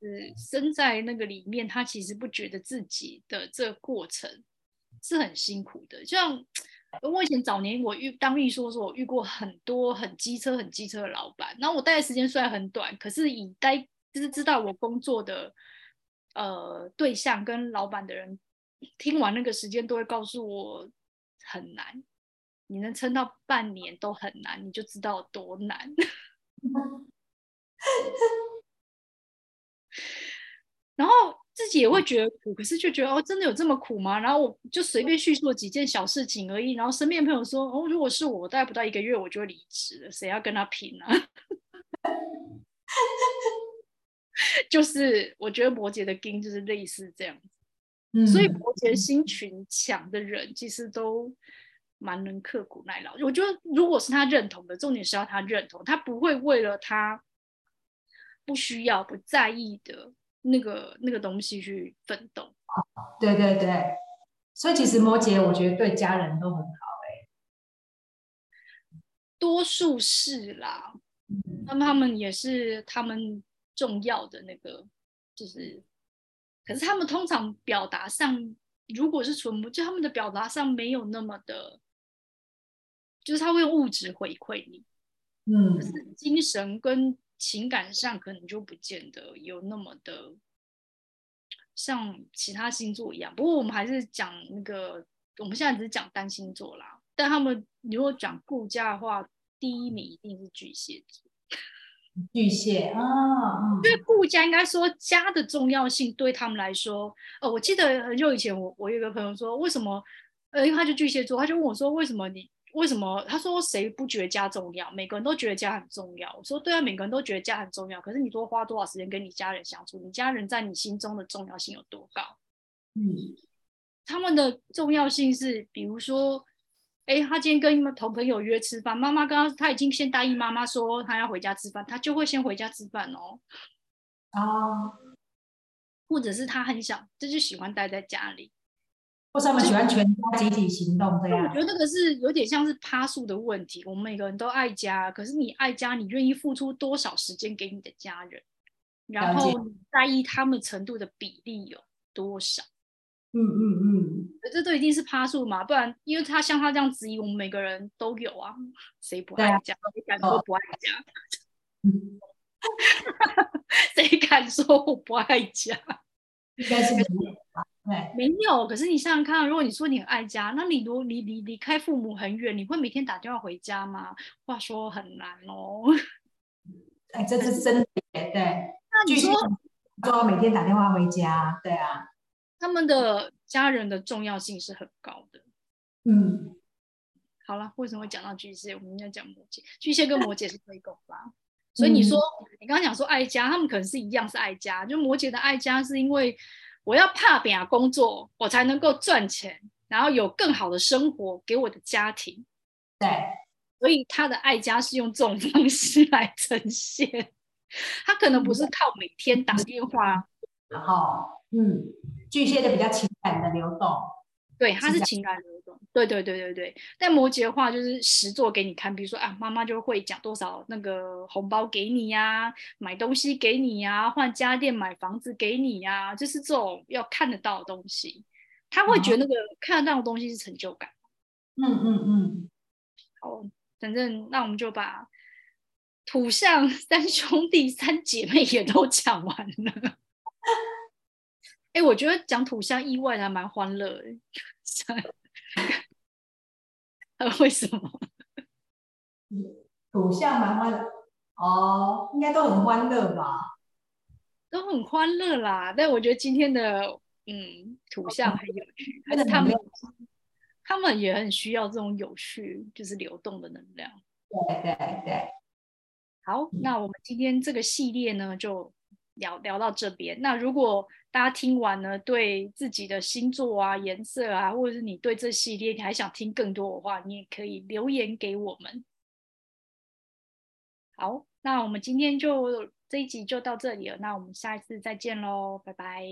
是身在那个里面，他其实不觉得自己的这个过程是很辛苦的，像。我以前早年我遇当秘书的时候，我遇过很多很机车、很机车的老板。然后我待的时间虽然很短，可是以待就是知道我工作的呃对象跟老板的人，听完那个时间都会告诉我很难。你能撑到半年都很难，你就知道多难。然后。自己也会觉得苦，可是就觉得哦，真的有这么苦吗？然后我就随便叙述了几件小事情而已。然后身边朋友说，哦，如果是我，大概不到一个月我就会离职了。谁要跟他拼啊？就是我觉得摩羯的金就是类似这样子，嗯，所以摩羯心群强的人其实都蛮能刻苦耐劳。我觉得如果是他认同的，重点是要他认同，他不会为了他不需要、不在意的。那个那个东西去奋斗，对对对，所以其实摩羯我觉得对家人都很好哎，多数是啦，那么他们也是他们重要的那个，就是，可是他们通常表达上，如果是纯摩，就他们的表达上没有那么的，就是他会用物质回馈你，嗯，可是精神跟。情感上可能就不见得有那么的像其他星座一样，不过我们还是讲那个，我们现在只是讲单星座啦。但他们如果讲顾家的话，第一名一定是巨蟹座。巨蟹啊，嗯，因为顾家应该说家的重要性对他们来说，呃，我记得很久以前我我有一个朋友说，为什么，呃，因为他就巨蟹座，他就问我说，为什么你为什么？他说谁不觉得家重要？每个人都觉得家很重要。我说对啊，每个人都觉得家很重要。可是你多花多少时间跟你家人相处？你家人在你心中的重要性有多高？嗯，他们的重要性是，比如说。哎，他今天跟同朋友约吃饭，妈妈刚刚他已经先答应妈妈说他要回家吃饭，他就会先回家吃饭哦。哦，或者是他很想，就是喜欢待在家里，或是他们喜欢全家集体行动这样。我觉得那个是有点像是趴数的问题。我们每个人都爱家，可是你爱家，你愿意付出多少时间给你的家人？然后你在意他们程度的比例有多少？嗯嗯嗯，这都一定是趴数嘛，不然，因为他像他这样质疑，我们每个人都有啊，谁不爱家？谁敢说不爱家？谁敢说我不爱家？应该是没有吧？对，没有。可是你想想看，如果你说你很爱家，那你如离离离开父母很远，你会每天打电话回家吗？话说很难哦。哎，这是真的耶，对。那你说说每天打电话回家，对啊。他们的家人的重要性是很高的。嗯，好了，为什么会讲到巨蟹？我们要讲摩羯，巨蟹跟摩羯是对宫吧？所以你说，嗯、你刚刚讲说爱家，他们可能是一样是爱家。就摩羯的爱家是因为我要怕扁啊工作，我才能够赚钱，然后有更好的生活给我的家庭。对，所以他的爱家是用这种方式来呈现。他可能不是靠每天打电话，然后嗯。巨蟹的比较情感的流动，对，它是情感流动，对对对对对。但摩羯的话就是实做给你看，比如说啊，妈妈就会讲多少那个红包给你呀、啊，买东西给你呀、啊，换家电、买房子给你呀、啊，就是这种要看得到的东西，他会觉得那个看得到的东西是成就感。嗯嗯嗯。好，反正那我们就把土象三兄弟三姐妹也都讲完了。哎，我觉得讲土象意外还蛮欢乐的，为什么？土象蛮欢乐哦，应该都很欢乐吧？都很欢乐啦。但我觉得今天的嗯土象很有趣，但是他们他们也很需要这种有趣，就是流动的能量。对对对。好，那我们今天这个系列呢，就聊聊到这边。那如果大家听完呢，对自己的星座啊、颜色啊，或者是你对这系列你还想听更多的话，你也可以留言给我们。好，那我们今天就这一集就到这里了，那我们下一次再见喽，拜拜。